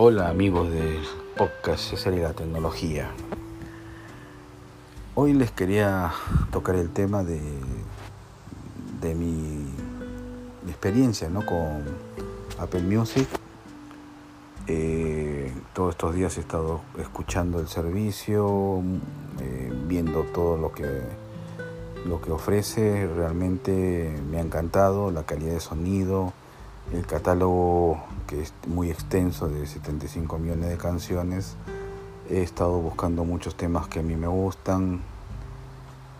Hola amigos de Podcast César y la Tecnología. Hoy les quería tocar el tema de, de mi experiencia ¿no? con Apple Music. Eh, todos estos días he estado escuchando el servicio, eh, viendo todo lo que, lo que ofrece. Realmente me ha encantado la calidad de sonido, el catálogo que es muy extenso de 75 millones de canciones. He estado buscando muchos temas que a mí me gustan.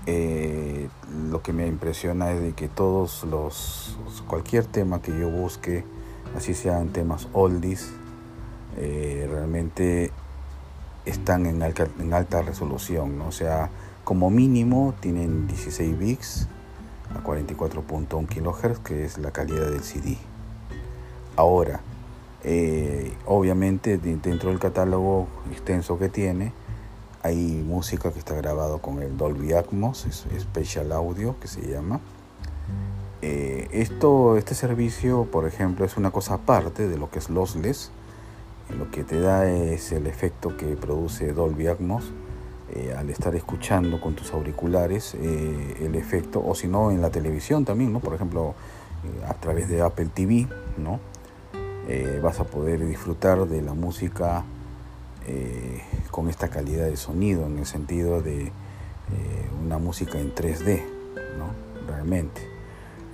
Eh, lo que me impresiona es de que todos los, cualquier tema que yo busque, así sean temas oldies, eh, realmente están en alta, en alta resolución, ¿no? o sea, como mínimo tienen 16 bits a 44.1 kHz, que es la calidad del CD. Ahora, eh, obviamente dentro del catálogo extenso que tiene, hay música que está grabado con el Dolby Atmos, Special Audio que se llama. Eh, esto, este servicio, por ejemplo, es una cosa aparte de lo que es Lossless. Lo que te da es el efecto que produce Dolby Atmos eh, al estar escuchando con tus auriculares el efecto, o si no en la televisión también, ¿no? Por ejemplo, a través de Apple TV, ¿no? Eh, vas a poder disfrutar de la música eh, con esta calidad de sonido, en el sentido de eh, una música en 3D, ¿no? Realmente.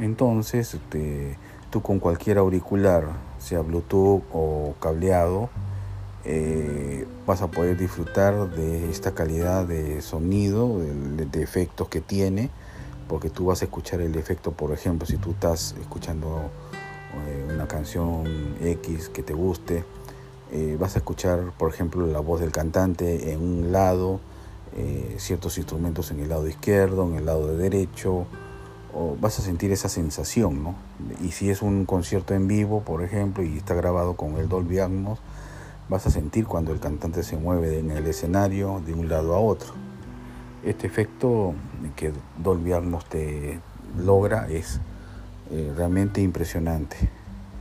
Entonces, este, tú con cualquier auricular, sea Bluetooth o cableado, vas a poder disfrutar de esta calidad de sonido, de efectos que tiene, porque tú vas a escuchar el efecto, por ejemplo, si tú estás escuchando una canción X que te guste, eh, vas a escuchar, por ejemplo, la voz del cantante en un lado, eh, ciertos instrumentos en el lado izquierdo, en el lado de derecho, vas a sentir esa sensación, ¿no? Y si es un concierto en vivo, por ejemplo, y está grabado con el Dolby Atmos, vas a sentir cuando el cantante se mueve en el escenario de un lado a otro. Este efecto que Dolby Atmos te logra es eh, realmente impresionante.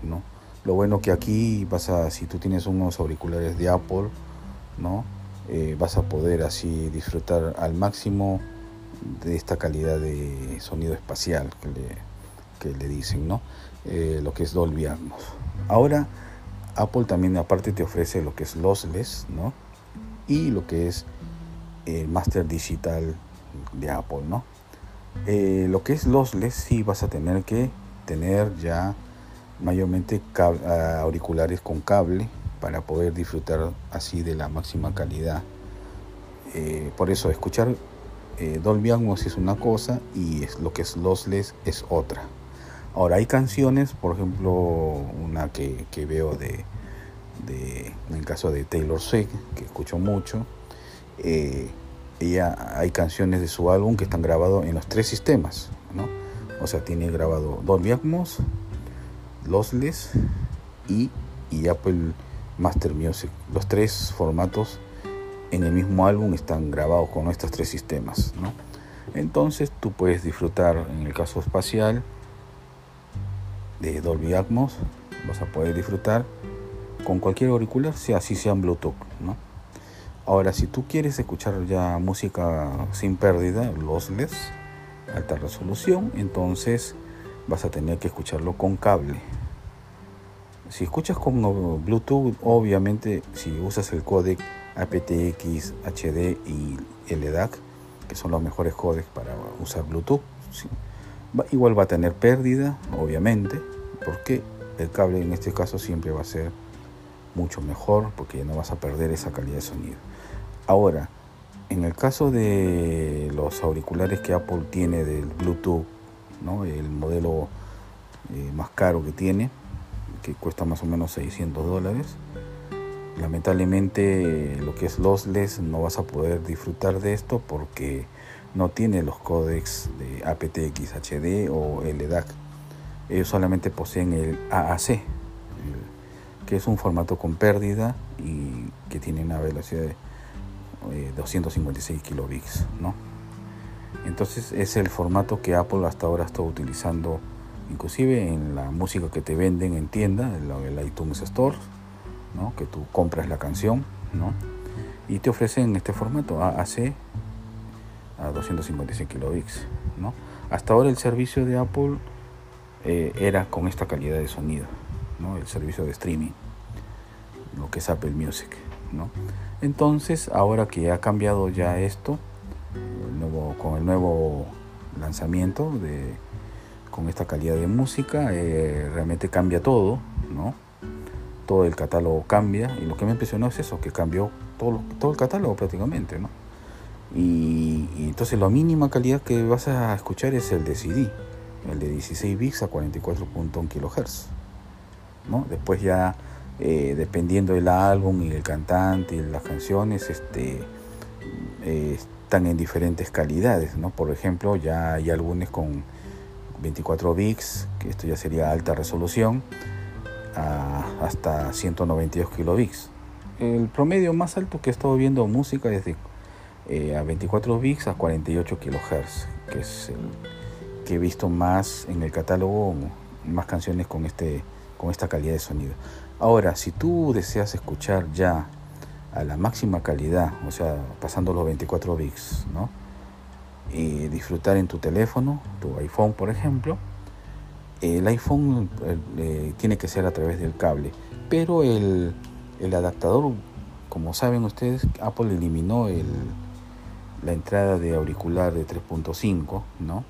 ¿no? Lo bueno que aquí vas a, si tú tienes unos auriculares de Apple, ¿no? Eh, vas a poder así disfrutar al máximo de esta calidad de sonido espacial que le, que le dicen, ¿no? Eh, lo que es Dolby Atmos. Ahora, Apple también aparte te ofrece lo que es lossless, ¿no? Y lo que es el Master Digital de Apple, ¿no? Eh, lo que es lossless sí vas a tener que tener ya mayormente ah, auriculares con cable para poder disfrutar así de la máxima calidad. Eh, por eso escuchar eh, Dolby Atmos es una cosa y es, lo que es lossless es otra. Ahora hay canciones, por ejemplo, una que, veo de, en el caso de Taylor Swift, que escucho mucho, ella hay canciones de su álbum que están grabados en los tres sistemas, ¿no? O sea, tiene grabado Dolby Atmos, Lossless y, y Apple Master Music. Los tres formatos en el mismo álbum están grabados con estos tres sistemas, ¿no? Entonces tú puedes disfrutar, en el caso espacial, de Dolby Atmos, vas a poder disfrutar con cualquier auricular, sea así sea en Bluetooth, ¿no? Ahora, si tú quieres escuchar ya música sin pérdida, lossless, alta resolución, entonces vas a tener que escucharlo con cable. Si escuchas con Bluetooth, obviamente si usas el códec aptX, HD y LDAC, que son los mejores códecs para usar Bluetooth, igual va a tener pérdida, obviamente, porque el cable en este caso siempre va a ser mucho mejor porque no vas a perder esa calidad de sonido. Ahora, en el caso de los auriculares que Apple tiene del Bluetooth, ¿no? el modelo eh, más caro que tiene, que cuesta más o menos 600 dólares, lamentablemente lo que es lossless no vas a poder disfrutar de esto porque no tiene los códecs de aptX HD o LDAC. Ellos solamente poseen el AAC, que es un formato con pérdida y que tiene una velocidad de 256 eh, kilobits, ¿no? Entonces es el formato que Apple hasta ahora está utilizando, inclusive en la música que te venden en tienda, en el iTunes Store, ¿no? que tú compras la canción ¿no? y te ofrecen este formato AAC a 256 kilobits. ¿no? Hasta ahora el servicio de Apple eh, era con esta calidad de sonido, ¿no? el servicio de streaming, lo que es Apple Music. Entonces, ahora que ha cambiado ya esto, con el nuevo lanzamiento de, con esta calidad de música, eh, realmente cambia todo, ¿no? Todo el catálogo cambia y lo que me impresionó es eso, que cambió todo, todo el catálogo prácticamente, ¿no? Y, entonces la mínima calidad que vas a escuchar es el de CD, el de 16 bits a 44.1 kHz, ¿no? Después ya eh, dependiendo del álbum y el cantante y las canciones, este, eh, están en diferentes calidades, ¿no? Por ejemplo, ya hay álbumes con 24 bits, que esto ya sería alta resolución, hasta 192 kilobits. El promedio más alto que he estado viendo música es de eh, a 24 bits a 48 kilohertz, que es el que he visto más en el catálogo, más canciones con este con esta calidad de sonido. Ahora, si tú deseas escuchar ya a la máxima calidad, o sea, pasando los 24 bits, ¿no? Y disfrutar en tu teléfono, tu iPhone, por ejemplo, el iPhone eh, tiene que ser a través del cable, pero el, el adaptador, como saben ustedes, Apple eliminó el, la entrada de auricular de 3.5, ¿no?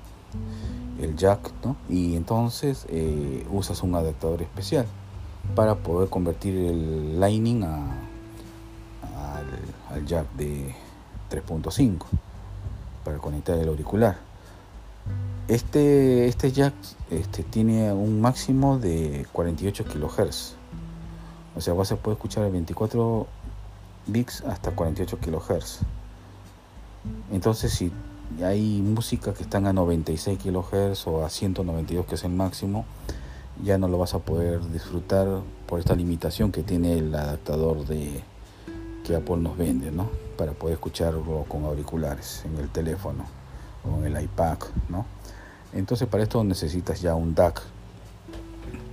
El jack, ¿no? Y entonces eh, usas un adaptador especial para poder convertir el Lightning a, al, jack de 3.5 para conectar el auricular. Este, este jack este, tiene un máximo de 48 kHz. O sea, vas a poder escuchar a 24 bits hasta 48 kHz. Entonces, si hay música que están a 96 kHz o a 192 que es el máximo, ya no lo vas a poder disfrutar por esta limitación que tiene el adaptador de que Apple nos vende, ¿no? Para poder escucharlo con auriculares en el teléfono o en el iPad, ¿no? Entonces para esto necesitas ya un DAC,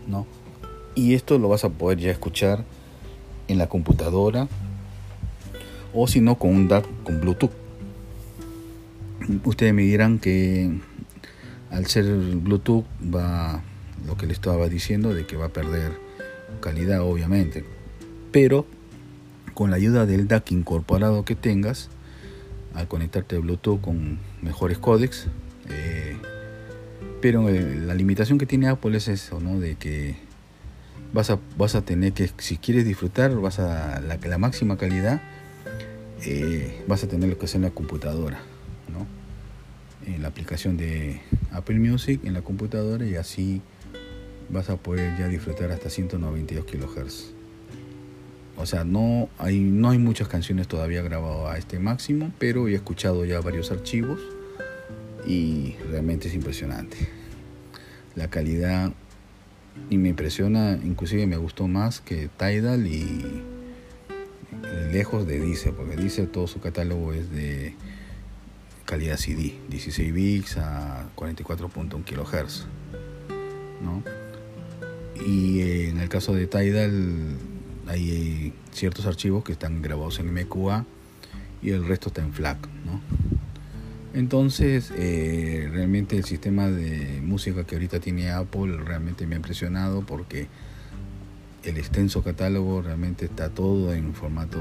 ¿no? Y esto lo vas a poder ya escuchar en la computadora o si no con un DAC con Bluetooth. Ustedes me dirán que al ser Bluetooth va lo que le estaba diciendo de que va a perder calidad obviamente pero con la ayuda del DAC incorporado que tengas al conectarte a Bluetooth con mejores códecs eh, pero eh, la limitación que tiene Apple es eso no de que vas a vas a tener que si quieres disfrutar vas a la, máxima calidad eh, vas a tener que hacer en la computadora ¿no? en la aplicación de Apple Music en la computadora y así vas a poder ya disfrutar hasta 192 kHz. O sea, no hay, no hay muchas canciones todavía grabadas a este máximo, pero he escuchado ya varios archivos y realmente es impresionante. La calidad y me impresiona, inclusive me gustó más que Tidal y lejos de Dice, porque Dice todo su catálogo es de calidad CD, 16 bits a 44.1 kHz. ¿no? Y en el caso de Tidal hay ciertos archivos que están grabados en MQA y el resto está en FLAC. ¿no? Entonces, eh, realmente el sistema de música que ahorita tiene Apple realmente me ha impresionado porque el extenso catálogo realmente está todo en formato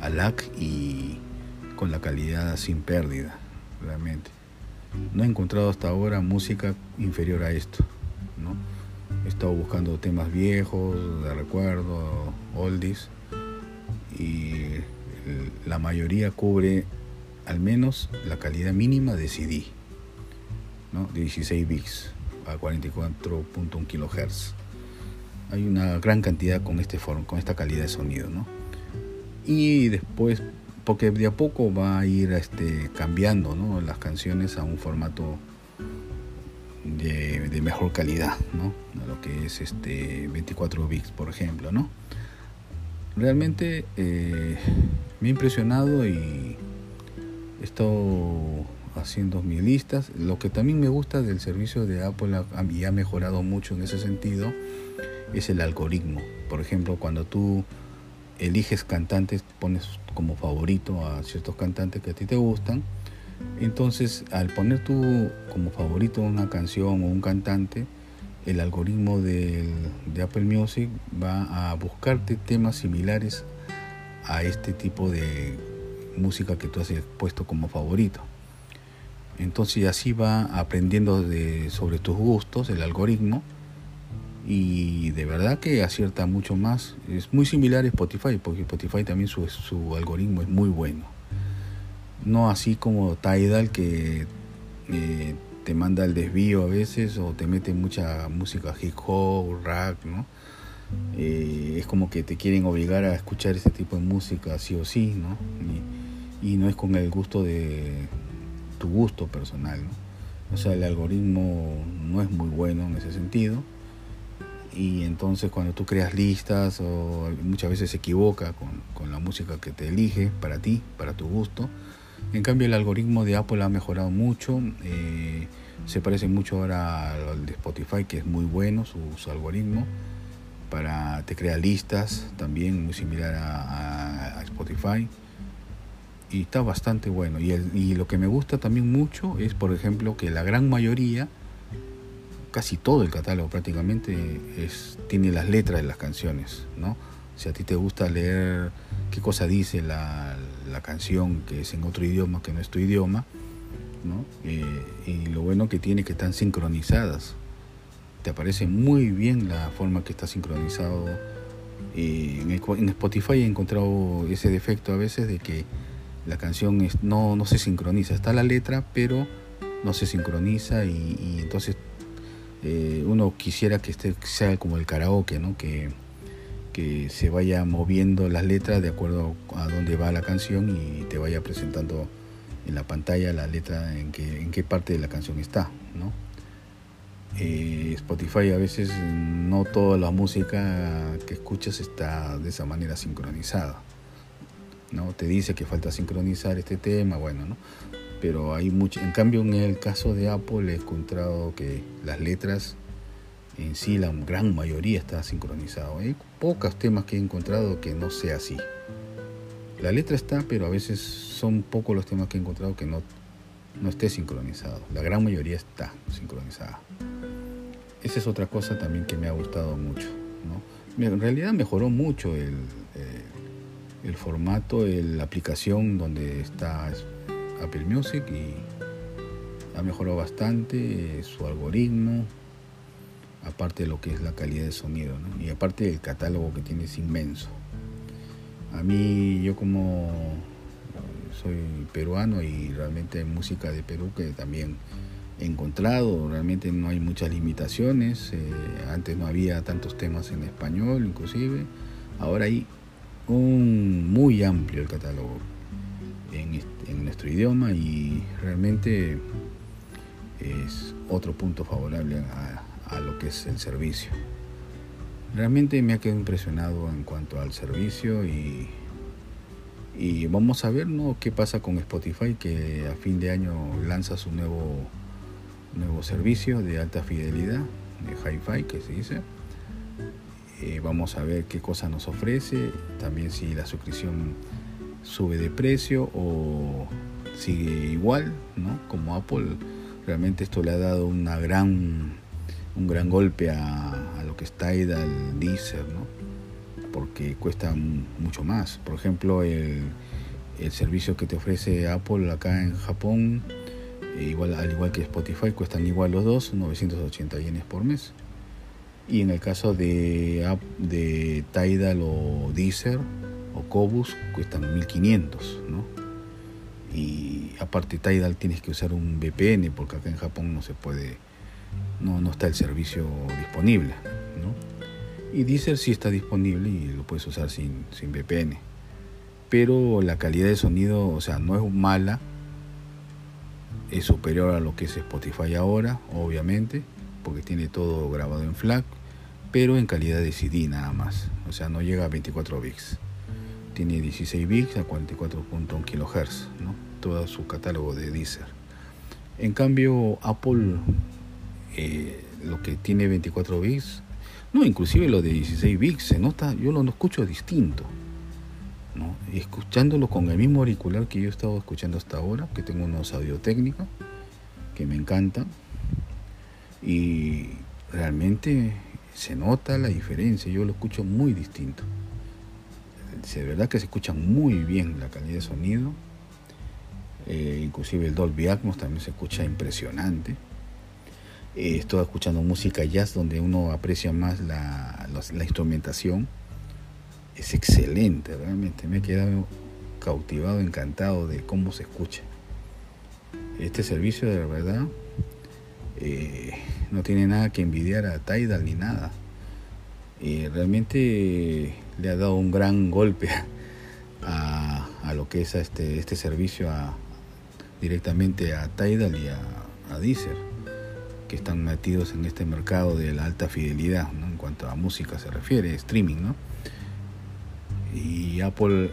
ALAC y con la calidad sin pérdida, realmente. No he encontrado hasta ahora música inferior a esto, ¿no? He estado buscando temas viejos, de recuerdo, oldies, y la mayoría cubre al menos la calidad mínima de CD, ¿no? de 16 bits a 44.1 kHz. Hay una gran cantidad con, este con esta calidad de sonido. ¿no? Y después, porque de a poco va a ir este, cambiando ¿no? las canciones a un formato de, mejor calidad, ¿no? Lo que es este 24 bits, por ejemplo, ¿no? Realmente eh, me ha impresionado y he estado haciendo mis listas. Lo que también me gusta del servicio de Apple y ha mejorado mucho en ese sentido es el algoritmo, por ejemplo, cuando tú eliges cantantes, pones como favorito a ciertos cantantes que a ti te gustan, entonces al poner tú como favorito una canción o un cantante, el algoritmo de Apple Music va a buscarte temas similares a este tipo de música que tú has puesto como favorito. Entonces así va aprendiendo de, sobre tus gustos el algoritmo y de verdad que acierta mucho más. Es muy similar a Spotify, porque Spotify también su, su algoritmo es muy bueno. No así como Tidal que eh, te manda el desvío a veces o te mete mucha música hip hop, rap, ¿no? Eh, es como que te quieren obligar a escuchar ese tipo de música sí o sí, ¿no? Y, y no es con el gusto de tu gusto personal, ¿no? O sea, el algoritmo no es muy bueno en ese sentido y entonces cuando tú creas listas o muchas veces se equivoca con, con, la música que te elige para ti, para tu gusto. En cambio el algoritmo de Apple ha mejorado mucho, eh, se parece mucho ahora al de Spotify que es muy bueno su, su algoritmo. Para te crea listas también muy similar a, a, Spotify. Y está bastante bueno. Y, el, y lo que me gusta también mucho es por ejemplo que la gran mayoría casi todo el catálogo prácticamente es, tiene las letras de las canciones, ¿no? Si a ti te gusta leer qué cosa dice la, la canción que es en otro idioma que no es tu idioma, ¿no? Eh, y lo bueno que tiene que están sincronizadas. Te aparece muy bien la forma que está sincronizado. En, Spotify he encontrado ese defecto a veces de que la canción es, no, no se sincroniza. Está la letra, pero no se sincroniza y, y entonces eh, uno quisiera que este sea como el karaoke, ¿no? Que, que se vaya moviendo las letras de acuerdo a dónde va la canción y te vaya presentando en la pantalla la letra en, qué parte de la canción está. Eh, Spotify a veces no toda la música que escuchas está de esa manera sincronizada. Te dice que falta sincronizar este tema, bueno, ¿no? pero hay mucho. En cambio, en el caso de Apple he encontrado que las letras en sí, la gran mayoría está sincronizado. Hay pocos temas que he encontrado que no sea así. La letra está, pero a veces son pocos los temas que he encontrado que no, no esté sincronizado. La gran mayoría está sincronizada. Esa es otra cosa también que me ha gustado mucho. ¿no? En realidad mejoró mucho el, eh, el formato, la aplicación donde está Apple Music y ha mejorado bastante su algoritmo, aparte de lo que es la calidad de sonido, y aparte el catálogo que tiene es inmenso. A mí, yo como soy peruano y realmente hay música de Perú que también he encontrado, realmente no hay muchas limitaciones, eh, antes no había tantos temas en español inclusive, ahora hay un muy amplio el catálogo en, en nuestro idioma y realmente es otro punto favorable a, a, lo que es el servicio. Realmente me ha quedado impresionado en cuanto al servicio y, y vamos a ver ¿no? qué pasa con Spotify que a fin de año lanza su nuevo, nuevo servicio de alta fidelidad, de hi-fi que se dice. Eh, vamos a ver qué cosa nos ofrece, también si la suscripción sube de precio o sigue igual, ¿no? Como Apple, realmente esto le ha dado una gran, un gran golpe a, lo que está Tidal, Deezer, ¿no? Porque cuesta mucho más. Por ejemplo, el, servicio que te ofrece Apple acá en Japón, e igual, al igual que Spotify, cuestan igual los dos, 980 yenes por mes. Y en el caso de, de Tidal o Deezer, o Cobus cuestan 1500, ¿no? Y aparte Tidal tienes que usar un VPN porque acá en Japón no se puede, no, no está el servicio disponible, ¿no? Y Deezer sí está disponible y lo puedes usar sin, sin VPN. Pero la calidad de sonido, o sea, no es mala, es superior a lo que es Spotify ahora, obviamente, porque tiene todo grabado en FLAC, pero en calidad de CD nada más, o sea, no llega a 24 bits tiene 16 bits a 44.1 kHz, ¿no? todo su catálogo de Deezer. En cambio, Apple, eh, lo que tiene 24 bits, No, inclusive lo de 16 bits se nota, yo lo escucho distinto. ¿no? escuchándolo con el mismo auricular que yo he estado escuchando hasta ahora, que tengo unos audio técnicos que me encantan. Y realmente se nota la diferencia, yo lo escucho muy distinto. De verdad que se escucha muy bien la calidad de sonido. Eh, inclusive el Dolby Atmos también se escucha impresionante. Eh, estoy escuchando música jazz donde uno aprecia más la, instrumentación. Es excelente, realmente. Me he quedado cautivado, encantado de cómo se escucha. Este servicio de verdad eh, no tiene nada que envidiar a Tidal ni nada. y realmente le ha dado un gran golpe a, lo que es este, este servicio directamente a Tidal y a Deezer, que están metidos en este mercado de la alta fidelidad, ¿no? en cuanto a música se refiere, streaming. ¿no? Y Apple eh,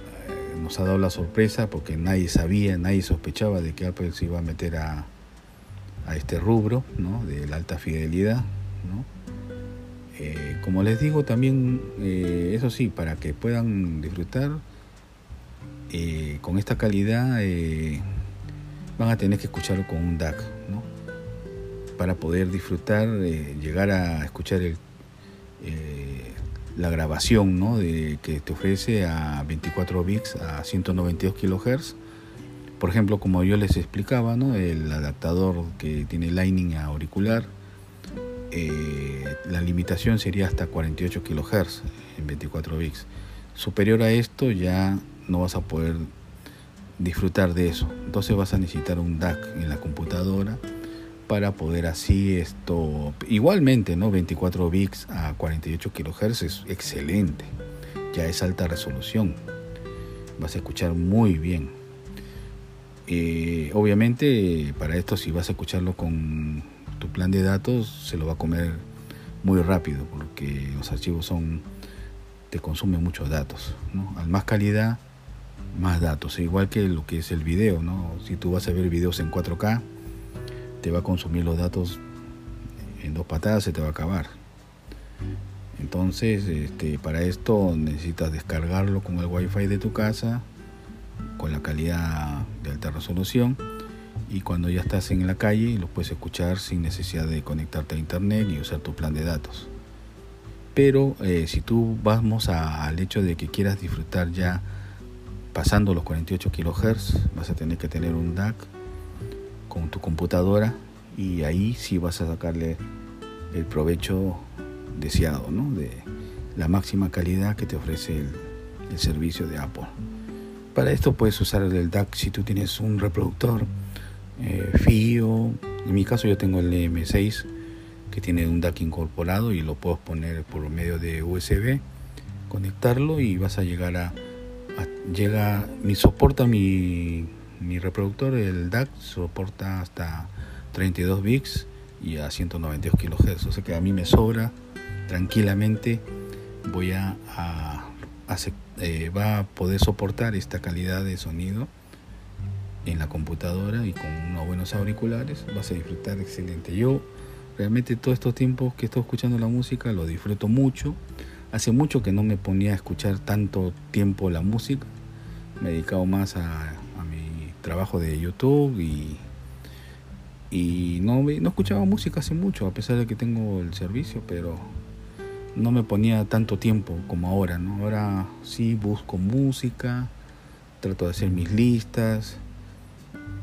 nos ha dado la sorpresa porque nadie sabía, nadie sospechaba de que Apple se iba a meter a, a este rubro ¿no? de la alta fidelidad. ¿no? Eh, como les digo, también, eh, eso sí, para que puedan disfrutar con esta calidad, van a tener que escucharlo con un DAC, ¿no? Para poder disfrutar, eh, llegar a escuchar eh, la grabación, ¿no? De, que te ofrece a 24 bits a 192 kHz. Por ejemplo, como yo les explicaba, ¿no? El adaptador que tiene Lightning auricular, eh, la limitación sería hasta 48 kHz en 24 bits. Superior a esto ya no vas a poder disfrutar de eso. Entonces vas a necesitar un DAC en la computadora para poder así esto igualmente no 24 bits a 48 kHz es excelente. Ya es alta resolución. Vas a escuchar muy bien. Eh, obviamente para esto si vas a escucharlo con tu plan de datos se lo va a comer muy rápido porque los archivos son te consumen muchos datos ¿no? al más calidad más datos, igual que lo que es el video, ¿no? Si tú vas a ver videos en 4K, te va a consumir los datos en dos patadas, se te va a acabar. Entonces, este, para esto necesitas descargarlo con el wifi de tu casa, con la calidad de alta resolución, y cuando ya estás en la calle lo puedes escuchar sin necesidad de conectarte a internet y usar tu plan de datos. Pero eh, si tú vamos al hecho de que quieras disfrutar ya pasando los 48 kHz vas a tener que tener un DAC con tu computadora y ahí sí vas a sacarle el provecho deseado, ¿no? de la máxima calidad que te ofrece el, servicio de Apple. Para esto puedes usar el DAC si tú tienes un reproductor eh, FIO. En mi caso yo tengo el M6 que tiene un DAC incorporado y lo puedo poner por medio de USB, conectarlo y vas a llegar a llega, mi soporta mi, mi reproductor, el DAC, soporta hasta 32 bits y a 192 kHz, o sea que a mí me sobra tranquilamente, voy a, a, eh, va a poder soportar esta calidad de sonido en la computadora y con unos buenos auriculares, vas a disfrutar excelente. Yo realmente todos estos tiempos que estoy escuchando la música lo disfruto mucho. Hace mucho que no me ponía a escuchar tanto tiempo la música. Me he dedicado más a, trabajo de YouTube y, y no, no escuchaba música hace mucho, a pesar de que tengo el servicio, pero no me ponía tanto tiempo como ahora. ¿no? Ahora sí busco música, trato de hacer mis listas.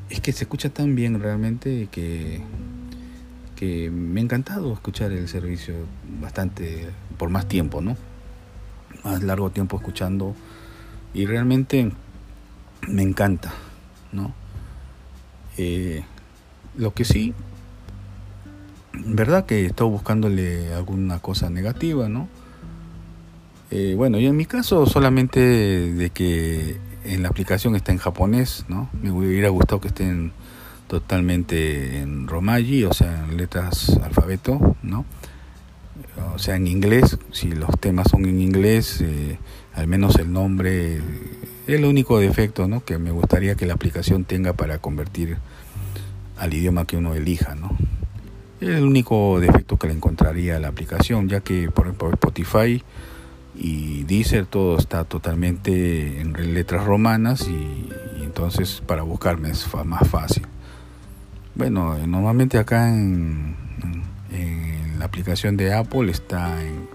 Es que se escucha tan bien realmente que, que me ha encantado escuchar el servicio bastante por más tiempo, ¿no? Más largo tiempo escuchando y realmente me encanta, ¿no? Eh, lo que sí, verdad que estoy buscándole alguna cosa negativa, ¿no? Eh, bueno, y en mi caso solamente de que en la aplicación está en japonés, ¿no? Me hubiera gustado que estén totalmente en romaji, o sea, en letras alfabeto, ¿no? o sea, en inglés, si los temas son en inglés, eh, al menos el nombre el único defecto ¿no? que me gustaría que la aplicación tenga para convertir al idioma que uno elija. ¿no? Es el único defecto que le encontraría a la aplicación, ya que por ejemplo Spotify y Deezer todo está totalmente en letras romanas y, entonces para buscarme es más fácil. Bueno, normalmente acá en, en, la aplicación de Apple está en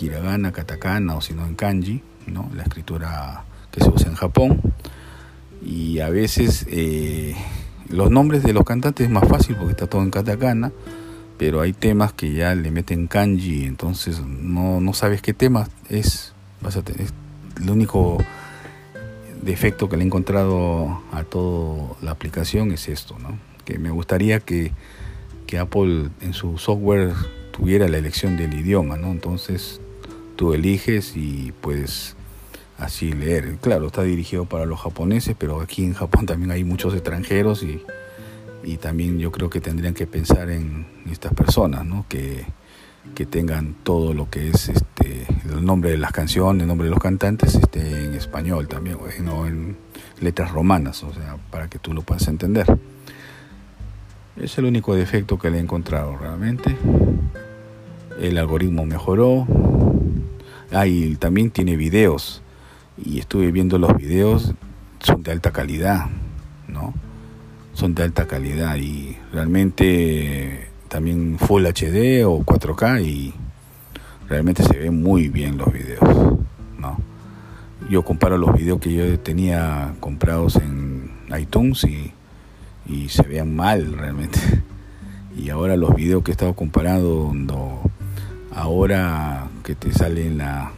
hiragana, katakana o si no en kanji, ¿no? la escritura que se usa en Japón. Y a veces eh, los nombres de los cantantes es más fácil porque está todo en katakana pero hay temas que ya le meten kanji, entonces no, no sabes qué tema es. Vas el único defecto que le he encontrado a toda la aplicación es esto, ¿no? que me gustaría que, que Apple en su software tuviera la elección del idioma, ¿no? entonces tú eliges y puedes así leer. Claro, está dirigido para los japoneses, pero aquí en Japón también hay muchos extranjeros y y también yo creo que tendrían que pensar en estas personas, ¿no? que, que tengan todo lo que es este, el nombre de las canciones, el nombre de los cantantes este, en español también, o en letras romanas, o sea, para que tú lo puedas entender. Es el único defecto que le he encontrado realmente. El algoritmo mejoró. Ah, también tiene videos. Y estuve viendo los videos, son de alta calidad, ¿no? son de alta calidad y realmente también Full HD o 4K y realmente se ven muy bien los videos, ¿no? Yo comparo los videos que yo tenía comprados en iTunes y, y se vean mal realmente. Y ahora los videos que he estado comparando ahora que te sale en la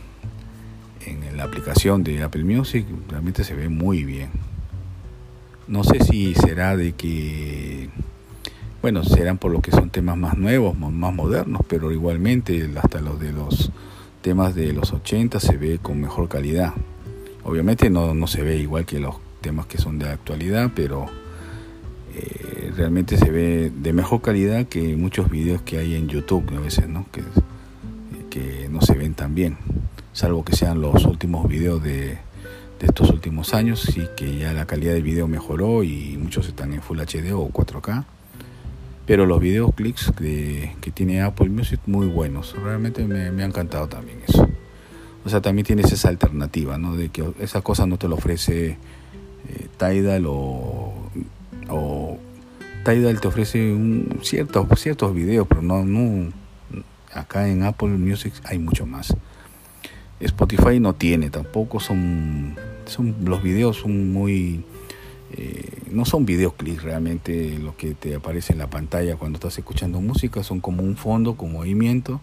en la aplicación de Apple Music realmente se ve muy bien. No sé si será de que, bueno, serán por lo que son temas más nuevos, más modernos, pero igualmente hasta los de los temas de los 80 se ve con mejor calidad. Obviamente no, no se ve igual que los temas que son de actualidad, pero eh, realmente se ve de mejor calidad que muchos videos que hay en YouTube a veces, ¿no? Que, que no se ven tan bien, salvo que sean los últimos videos de estos últimos años, sí que ya la calidad del video mejoró y muchos están en Full HD o 4K. Pero los videos clics que tiene Apple Music muy buenos, realmente me, me ha encantado también eso. O sea, también tienes esa alternativa, ¿no? De que esa cosa no te lo ofrece eh, Tidal o, o Tidal te ofrece un, ciertos, ciertos videos, pero no, no, acá en Apple Music hay mucho más. Spotify no tiene tampoco, son son los videos son muy eh, no son videoclips realmente lo que te aparece en la pantalla cuando estás escuchando música son como un fondo con movimiento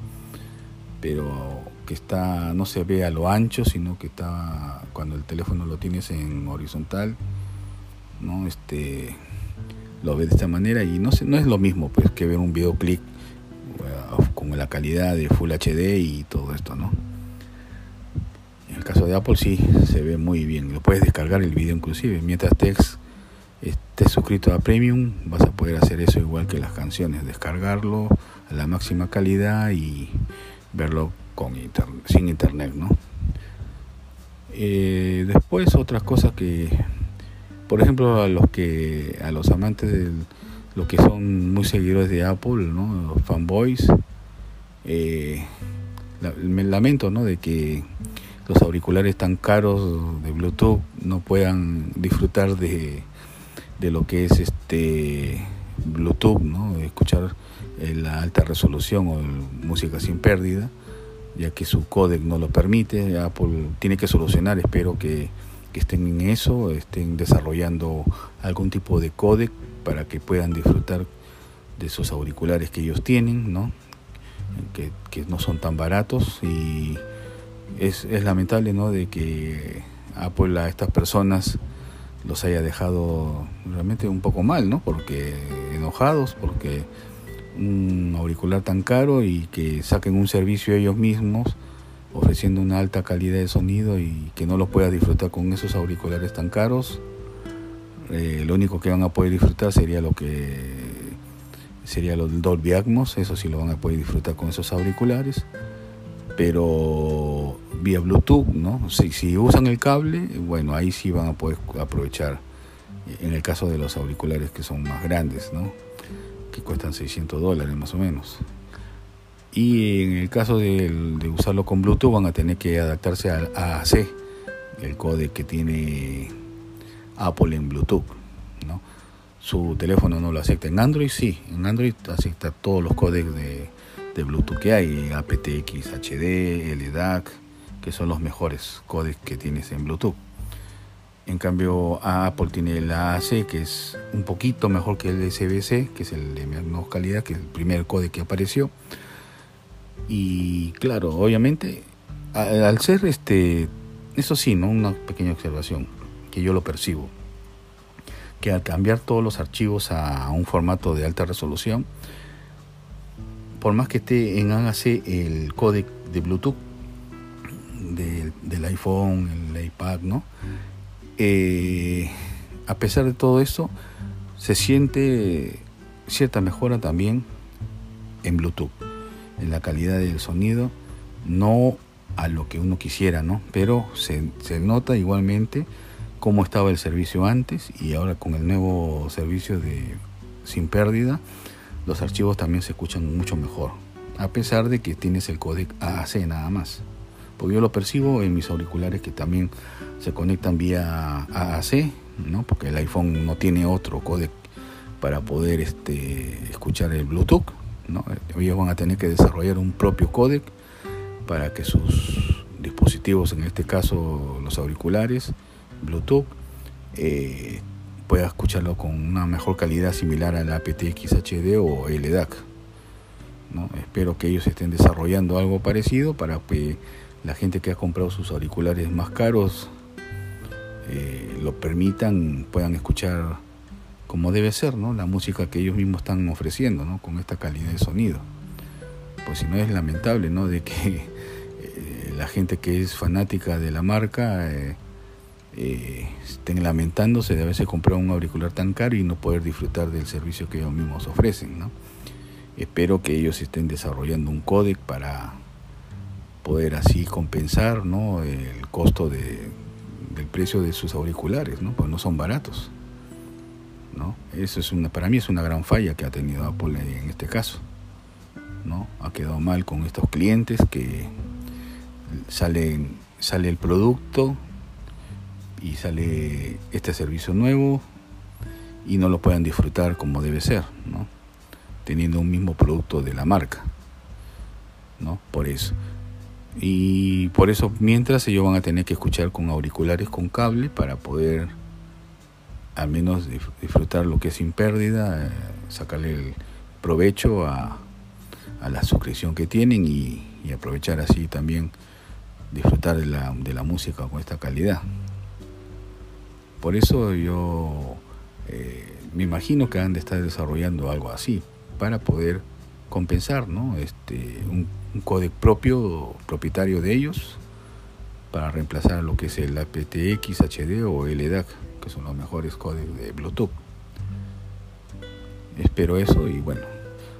pero que está no se ve a lo ancho sino que está cuando el teléfono lo tienes en horizontal no este lo ves de esta manera y no no es lo mismo pues que ver un videoclip eh, con la calidad de Full HD y todo esto no caso de Apple sí se ve muy bien. Lo puedes descargar el video inclusive. Mientras estés, estés suscrito a Premium, vas a poder hacer eso igual que las canciones. Descargarlo a la máxima calidad y verlo con sin internet, ¿no? Eh, después otras cosas que, por ejemplo, a los que a los amantes de los que son muy seguidores de Apple, ¿no? Los fanboys, eh, me lamento, ¿no? De que los auriculares tan caros de Bluetooth no puedan disfrutar de, de lo que es este Bluetooth, ¿no? escuchar eh, la alta resolución o música sin pérdida, ya que su codec no lo permite. Apple tiene que solucionar, espero que, estén en eso, estén desarrollando algún tipo de codec para que puedan disfrutar de esos auriculares que ellos tienen, ¿no? Que, que no son tan baratos y es, es lamentable ¿no? de que Apple a estas personas los haya dejado realmente un poco mal, ¿no? Porque enojados, porque un auricular tan caro y que saquen un servicio ellos mismos ofreciendo una alta calidad de sonido y que no los puedas disfrutar con esos auriculares tan caros. Eh, lo único que van a poder disfrutar sería lo que sería lo del Dolby Atmos, eso sí lo van a poder disfrutar con esos auriculares pero vía Bluetooth, ¿no? Si, usan el cable, bueno, ahí sí van a poder aprovechar, en el caso de los auriculares que son más grandes, ¿no? que cuestan 600 dólares más o menos. Y en el caso de, de usarlo con Bluetooth van a tener que adaptarse al AAC, el código que tiene Apple en Bluetooth. ¿no? Su teléfono no lo acepta. En Android sí, en Android acepta todos los códecs de, de Bluetooth que hay, aptX, HD, LDAC, que son los mejores códecs que tienes en Bluetooth. En cambio, Apple tiene el AAC, que es un poquito mejor que el SBC, que es el de menos calidad, que es el primer códec que apareció. Y claro, obviamente, al ser este, eso sí, ¿no? Una pequeña observación, que yo lo percibo, que al cambiar todos los archivos a un formato de alta resolución, por más que esté en AAC el códec de Bluetooth del iPhone, el iPad, ¿no? Eh, a pesar de todo eso, se siente cierta mejora también en Bluetooth, en la calidad del sonido, no a lo que uno quisiera, ¿no? Pero se, se nota igualmente cómo estaba el servicio antes y ahora con el nuevo servicio de sin pérdida, los archivos también se escuchan mucho mejor, a pesar de que tienes el códec AAC nada más. Porque yo lo percibo en mis auriculares que también se conectan vía AAC, ¿no? porque el iPhone no tiene otro códec para poder este, escuchar el Bluetooth. Ellos van a tener que desarrollar un propio códec para que sus dispositivos, en este caso los auriculares, Bluetooth, eh, pueda escucharlo con una mejor calidad similar al aptX HD o LDAC. ¿no? Espero que ellos estén desarrollando algo parecido para que la gente que ha comprado sus auriculares más caros eh, lo permitan, puedan escuchar como debe ser, ¿no? La música que ellos mismos están ofreciendo, ¿no? Con esta calidad de sonido. Pues si no es lamentable, ¿no? De que eh, la gente que es fanática de la marca eh, estén lamentándose de haberse comprado un auricular tan caro y no poder disfrutar del servicio que ellos mismos ofrecen, ¿no? Espero que ellos estén desarrollando un códec para poder así compensar, ¿no? El costo de, el precio de sus auriculares, ¿no? Pues no son baratos. ¿no? Eso es una, para mí es una gran falla que ha tenido Apple en este caso. ¿no? Ha quedado mal con estos clientes que salen, sale el producto y sale este servicio nuevo y no lo puedan disfrutar como debe ser, teniendo un mismo producto de la marca. ¿no? Por eso. Y por eso, mientras ellos van a tener que escuchar con auriculares con cable para poder al menos disfrutar lo que es sin pérdida, eh, sacarle el provecho a, la suscripción que tienen y, aprovechar así también disfrutar de la, de la música con esta calidad. Por eso yo eh, me imagino que han de estar desarrollando algo así para poder compensar ¿no? este, un un propio, propietario de ellos, para reemplazar lo que es el aptX HD o LDAC, que son los mejores códecs de Bluetooth. Espero eso y bueno,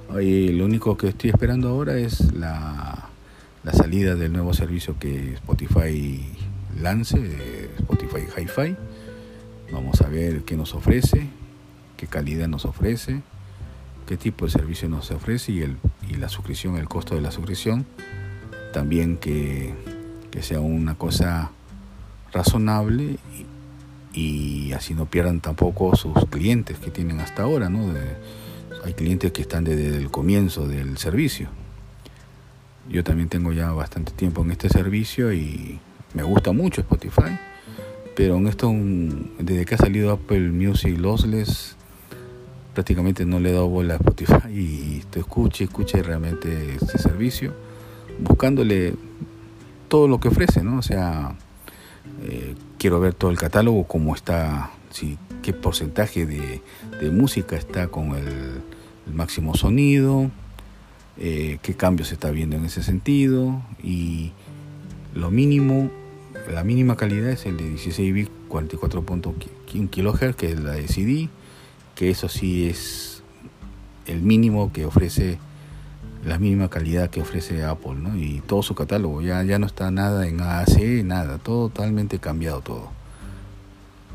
lo único que estoy esperando ahora es la, la salida del nuevo servicio que Spotify lance, Spotify Hi-Fi. Vamos a ver qué nos ofrece, qué calidad nos ofrece qué tipo de servicio nos ofrece y, el, y la suscripción, el costo de la suscripción. También que, sea una cosa razonable y, así no pierdan tampoco sus clientes que tienen hasta ahora. ¿no? hay clientes que están desde el comienzo del servicio. Yo también tengo ya bastante tiempo en este servicio y me gusta mucho Spotify. Pero en esto, desde que ha salido Apple Music Lossless, prácticamente no le he dado bola a Spotify y te escuche, escuche realmente este servicio, buscándole todo lo que ofrece, ¿no? O sea, eh, quiero ver todo el catálogo, cómo está, si, qué porcentaje de, música está con el, máximo sonido, eh, qué cambios se está viendo en ese sentido y lo mínimo, la mínima calidad es el de 16 bits 44.1 kHz, que es la de CD que eso sí es el mínimo que ofrece, la mínima calidad que ofrece Apple. Y todo su catálogo, ya, ya no está nada en AAC, nada, todo totalmente cambiado todo.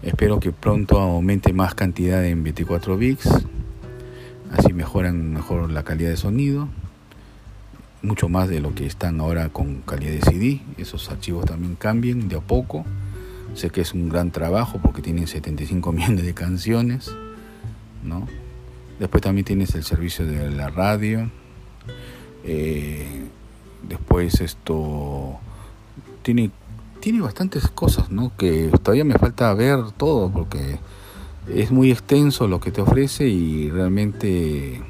Espero que pronto aumente más cantidad en 24 bits, así mejoran mejor la calidad de sonido, mucho más de lo que están ahora con calidad de CD, esos archivos también cambian de a poco, sé que es un gran trabajo porque tienen 75 millones de canciones, ¿no? Después también tienes el servicio de la radio, eh, después esto tiene tiene bastantes cosas, ¿no? Que todavía me falta ver todo porque es muy extenso lo que te ofrece y realmente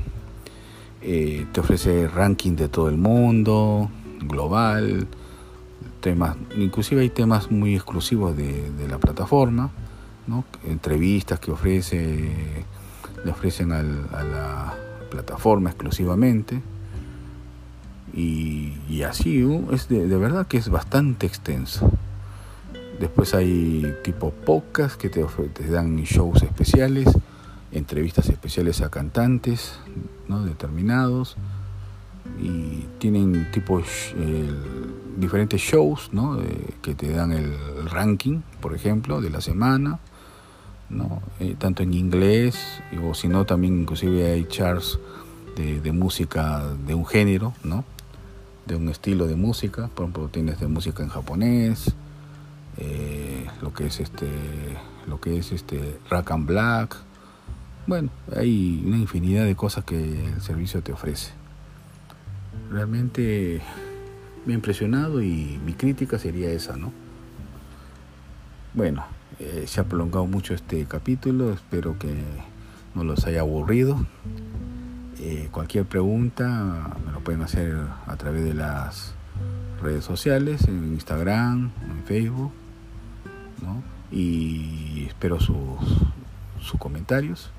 eh, te ofrece ranking de todo el mundo, global, temas, inclusive hay temas muy exclusivos de, la plataforma, ¿no? entrevistas que ofrece, le ofrecen a la plataforma exclusivamente. Y, así, uh, es de, verdad que es bastante extenso. Después hay tipo podcast que te, te dan shows especiales, entrevistas especiales a cantantes ¿no? determinados y tienen tipo diferentes shows ¿no? que te dan el ranking, por ejemplo, de la semana, ¿no? Eh, tanto en inglés o si no también inclusive hay charts de, de, música de un género, ¿no? de un estilo de música, por ejemplo tienes de música en japonés, eh, lo que es este lo que es este Rack and Black bueno hay una infinidad de cosas que el servicio te ofrece. Realmente me ha impresionado y mi crítica sería esa no bueno eh, se ha prolongado mucho este capítulo espero que no los haya aburrido. Eh, cualquier pregunta me lo pueden hacer a través de las redes sociales en Instagram en Facebook y espero sus comentarios.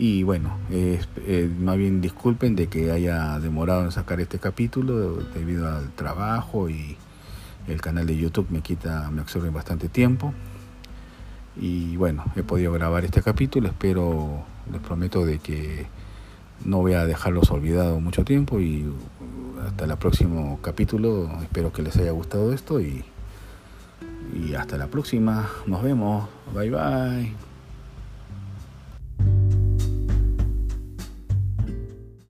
Y bueno, eh, más bien disculpen de que haya demorado en sacar este capítulo debido al trabajo y el canal de YouTube me quita, me absorbe bastante tiempo. Y bueno, he podido grabar este capítulo, espero, les prometo de que no voy a dejarlos olvidados mucho tiempo y hasta el próximo capítulo, espero que les haya gustado esto y y hasta la próxima. Nos vemos. Bye bye.